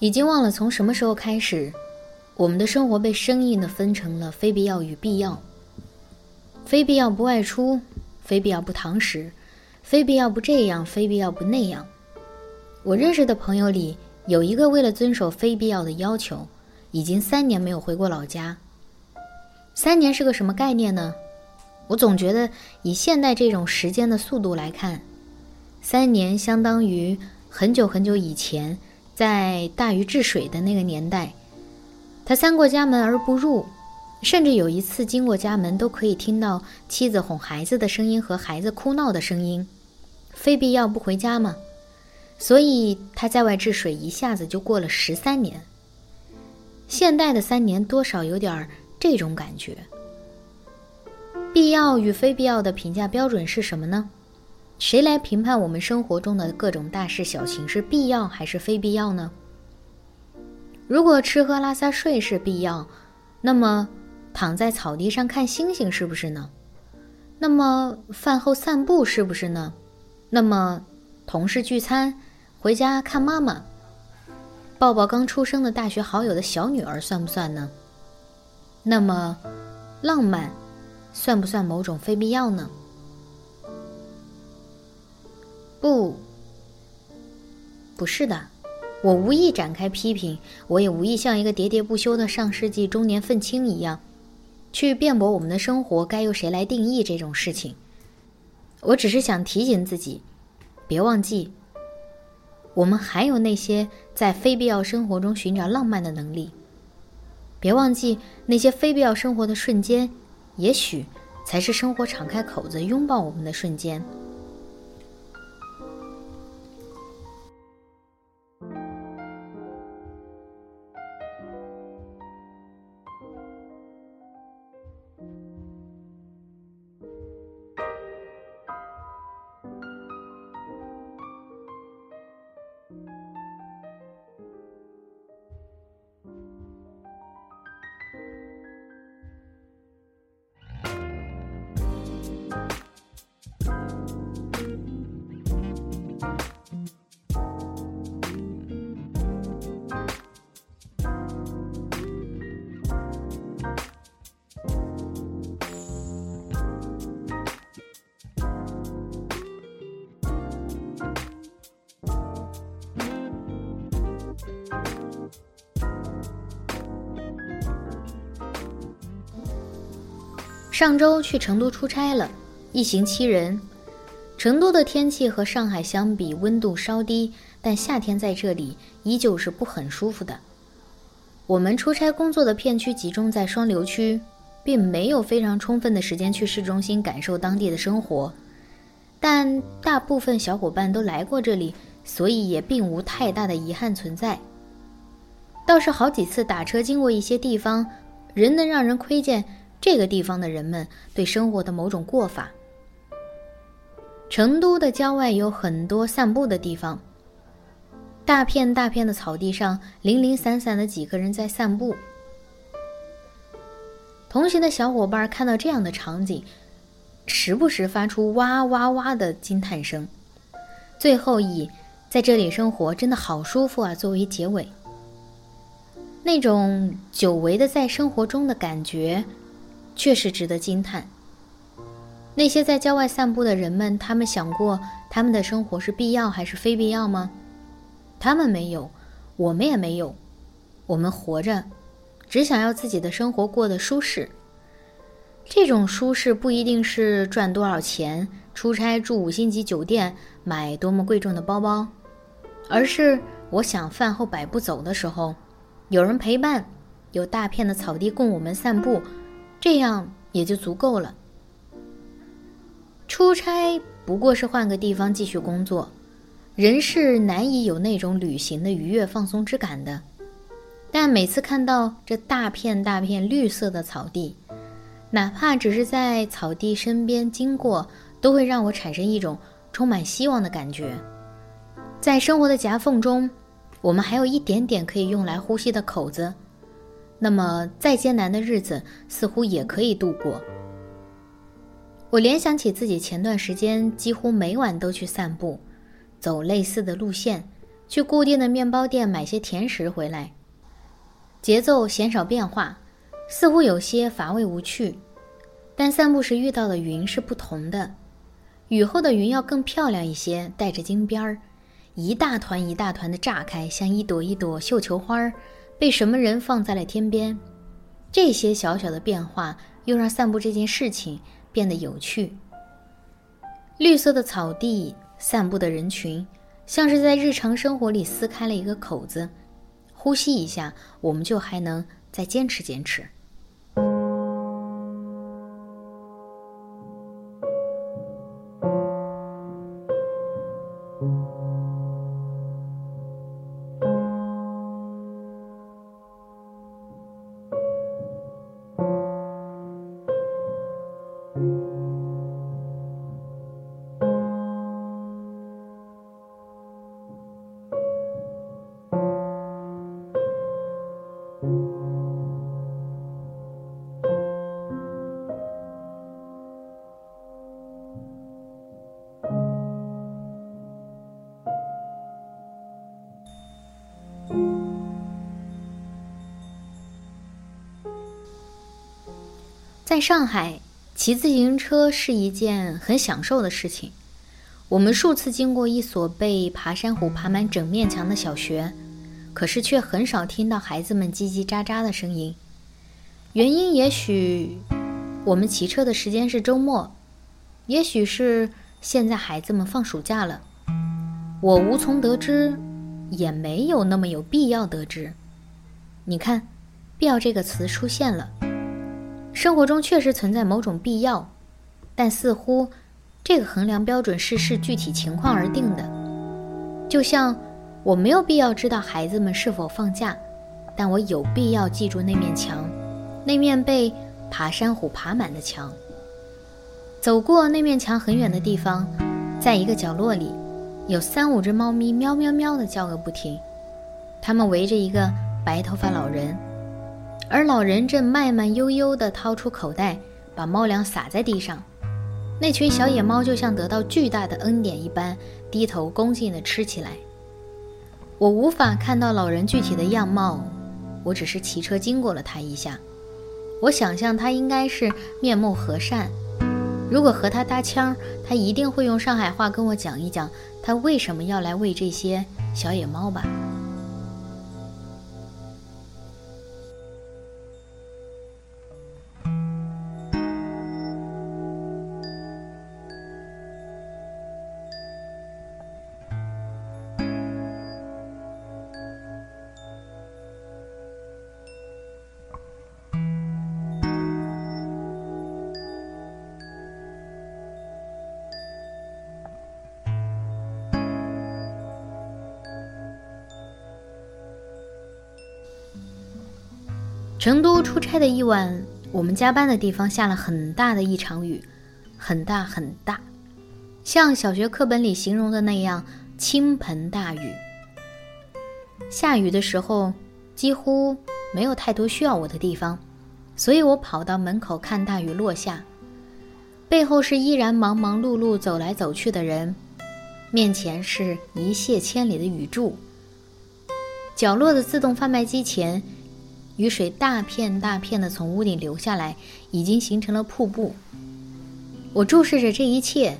已经忘了从什么时候开始，我们的生活被生硬的分成了非必要与必要。非必要不外出，非必要不堂食，非必要不这样，非必要不那样。我认识的朋友里有一个为了遵守非必要的要求，已经三年没有回过老家。三年是个什么概念呢？我总觉得以现代这种时间的速度来看，三年相当于很久很久以前。在大禹治水的那个年代，他三过家门而不入，甚至有一次经过家门都可以听到妻子哄孩子的声音和孩子哭闹的声音，非必要不回家吗？所以他在外治水一下子就过了十三年。现代的三年多少有点这种感觉。必要与非必要的评价标准是什么呢？谁来评判我们生活中的各种大事小情是必要还是非必要呢？如果吃喝拉撒睡是必要，那么躺在草地上看星星是不是呢？那么饭后散步是不是呢？那么同事聚餐回家看妈妈，抱抱刚出生的大学好友的小女儿算不算呢？那么浪漫算不算某种非必要呢？不，不是的，我无意展开批评，我也无意像一个喋喋不休的上世纪中年愤青一样，去辩驳我们的生活该由谁来定义这种事情。我只是想提醒自己，别忘记，我们还有那些在非必要生活中寻找浪漫的能力。别忘记那些非必要生活的瞬间，也许才是生活敞开口子拥抱我们的瞬间。上周去成都出差了，一行七人。成都的天气和上海相比，温度稍低，但夏天在这里依旧是不很舒服的。我们出差工作的片区集中在双流区，并没有非常充分的时间去市中心感受当地的生活。但大部分小伙伴都来过这里，所以也并无太大的遗憾存在。倒是好几次打车经过一些地方，仍能让人窥见。这个地方的人们对生活的某种过法。成都的郊外有很多散步的地方，大片大片的草地上，零零散散的几个人在散步。同行的小伙伴看到这样的场景，时不时发出哇哇哇的惊叹声，最后以“在这里生活真的好舒服啊”作为结尾。那种久违的在生活中的感觉。确实值得惊叹。那些在郊外散步的人们，他们想过他们的生活是必要还是非必要吗？他们没有，我们也没有。我们活着，只想要自己的生活过得舒适。这种舒适不一定是赚多少钱、出差住五星级酒店、买多么贵重的包包，而是我想饭后百步走的时候，有人陪伴，有大片的草地供我们散步，这样也就足够了。出差不过是换个地方继续工作，人是难以有那种旅行的愉悦放松之感的。但每次看到这大片大片绿色的草地，哪怕只是在草地身边经过，都会让我产生一种充满希望的感觉。在生活的夹缝中，我们还有一点点可以用来呼吸的口子，那么再艰难的日子似乎也可以度过。我联想起自己前段时间几乎每晚都去散步，走类似的路线，去固定的面包店买些甜食回来。节奏鲜少变化，似乎有些乏味无趣。但散步时遇到的云是不同的，雨后的云要更漂亮一些，带着金边儿，一大团一大团的炸开，像一朵一朵绣球花儿，被什么人放在了天边。这些小小的变化，又让散步这件事情变得有趣。绿色的草地，散步的人群，像是在日常生活里撕开了一个口子。呼吸一下，我们就还能再坚持坚持。在上海，骑自行车是一件很享受的事情。我们数次经过一所被爬山虎爬满整面墙的小学，可是却很少听到孩子们叽叽喳喳的声音。原因也许我们骑车的时间是周末，也许是现在孩子们放暑假了。我无从得知，也没有那么有必要得知。你看，“必要”这个词出现了。生活中确实存在某种必要，但似乎这个衡量标准是视具体情况而定的。就像我没有必要知道孩子们是否放假，但我有必要记住那面墙，那面被爬山虎爬满的墙。走过那面墙很远的地方，在一个角落里，有三五只猫咪喵喵喵的叫个不停，它们围着一个白头发老人。而老人正慢慢悠悠地掏出口袋，把猫粮撒在地上。那群小野猫就像得到巨大的恩典一般，低头恭敬地吃起来。我无法看到老人具体的样貌，我只是骑车经过了他一下。我想象他应该是面目和善。如果和他搭腔，他一定会用上海话跟我讲一讲他为什么要来喂这些小野猫吧。成都出差的一晚，我们加班的地方下了很大的一场雨，很大很大，像小学课本里形容的那样倾盆大雨。下雨的时候几乎没有太多需要我的地方，所以我跑到门口看大雨落下，背后是依然忙忙碌碌走来走去的人，面前是一泻千里的雨柱，角落的自动贩卖机前。雨水大片大片的从屋顶流下来，已经形成了瀑布。我注视着这一切，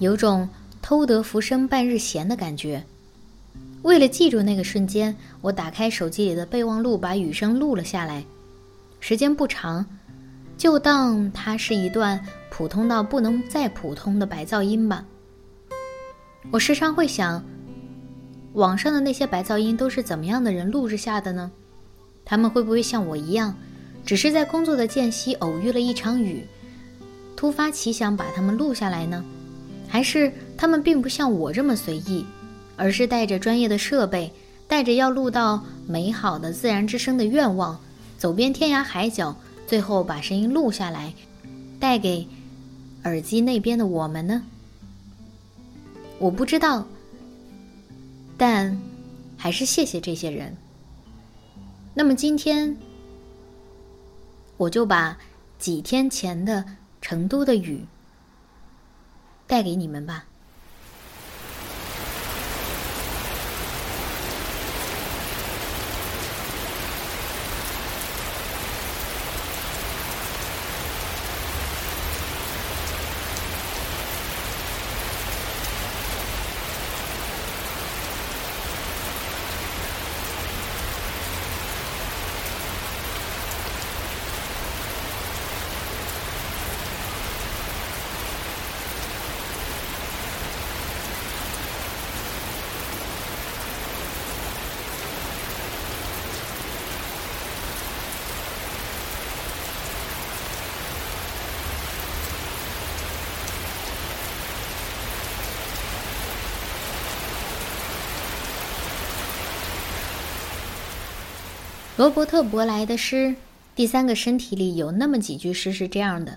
有种偷得浮生半日闲的感觉。为了记住那个瞬间，我打开手机里的备忘录，把雨声录了下来。时间不长，就当它是一段普通到不能再普通的白噪音吧。我时常会想，网上的那些白噪音都是怎么样的人录制下的呢？他们会不会像我一样，只是在工作的间隙偶遇了一场雨，突发奇想把他们录下来呢？还是他们并不像我这么随意，而是带着专业的设备，带着要录到美好的自然之声的愿望，走遍天涯海角，最后把声音录下来，带给耳机那边的我们呢？我不知道，但还是谢谢这些人。那么今天，我就把几天前的成都的雨带给你们吧。罗伯特·伯莱的诗《第三个身体》里有那么几句诗是这样的：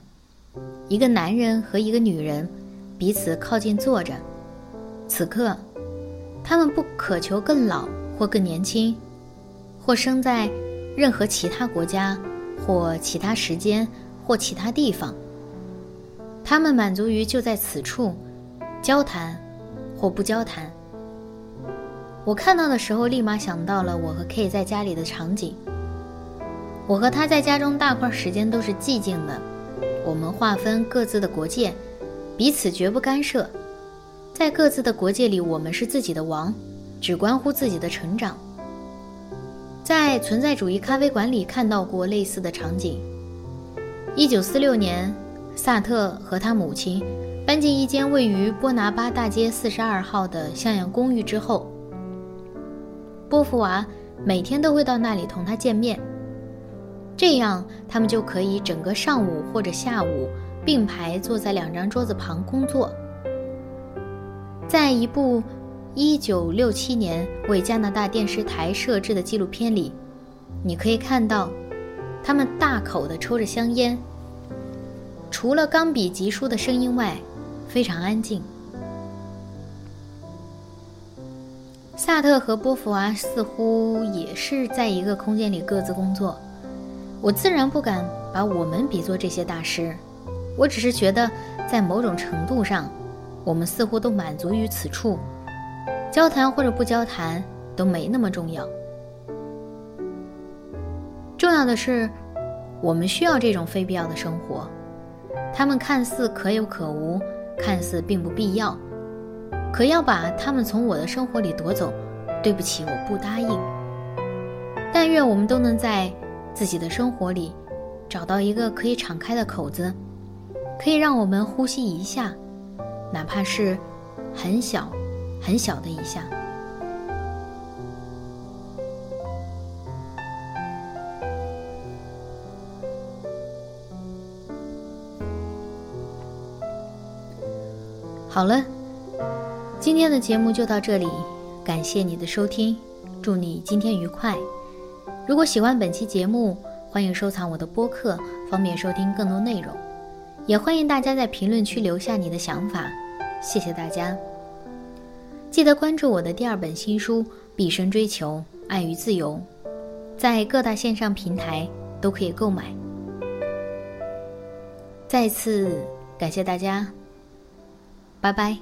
一个男人和一个女人彼此靠近坐着，此刻，他们不渴求更老或更年轻，或生在任何其他国家，或其他时间，或其他地方。他们满足于就在此处交谈，或不交谈。我看到的时候，立马想到了我和 K 在家里的场景。我和他在家中大块时间都是寂静的，我们划分各自的国界，彼此绝不干涉。在各自的国界里，我们是自己的王，只关乎自己的成长。在存在主义咖啡馆里看到过类似的场景。一九四六年，萨特和他母亲搬进一间位于波拿巴大街四十二号的向阳公寓之后。波伏娃每天都会到那里同他见面，这样他们就可以整个上午或者下午并排坐在两张桌子旁工作。在一部1967年为加拿大电视台摄制的纪录片里，你可以看到他们大口地抽着香烟，除了钢笔疾书的声音外，非常安静。萨特和波伏娃似乎也是在一个空间里各自工作，我自然不敢把我们比作这些大师，我只是觉得在某种程度上，我们似乎都满足于此处，交谈或者不交谈都没那么重要，重要的是，我们需要这种非必要的生活，他们看似可有可无，看似并不必要。可要把他们从我的生活里夺走，对不起，我不答应。但愿我们都能在自己的生活里找到一个可以敞开的口子，可以让我们呼吸一下，哪怕是很小、很小的一下。好了。今天的节目就到这里，感谢你的收听，祝你今天愉快。如果喜欢本期节目，欢迎收藏我的播客，方便收听更多内容。也欢迎大家在评论区留下你的想法，谢谢大家。记得关注我的第二本新书《毕生追求爱与自由》，在各大线上平台都可以购买。再次感谢大家，拜拜。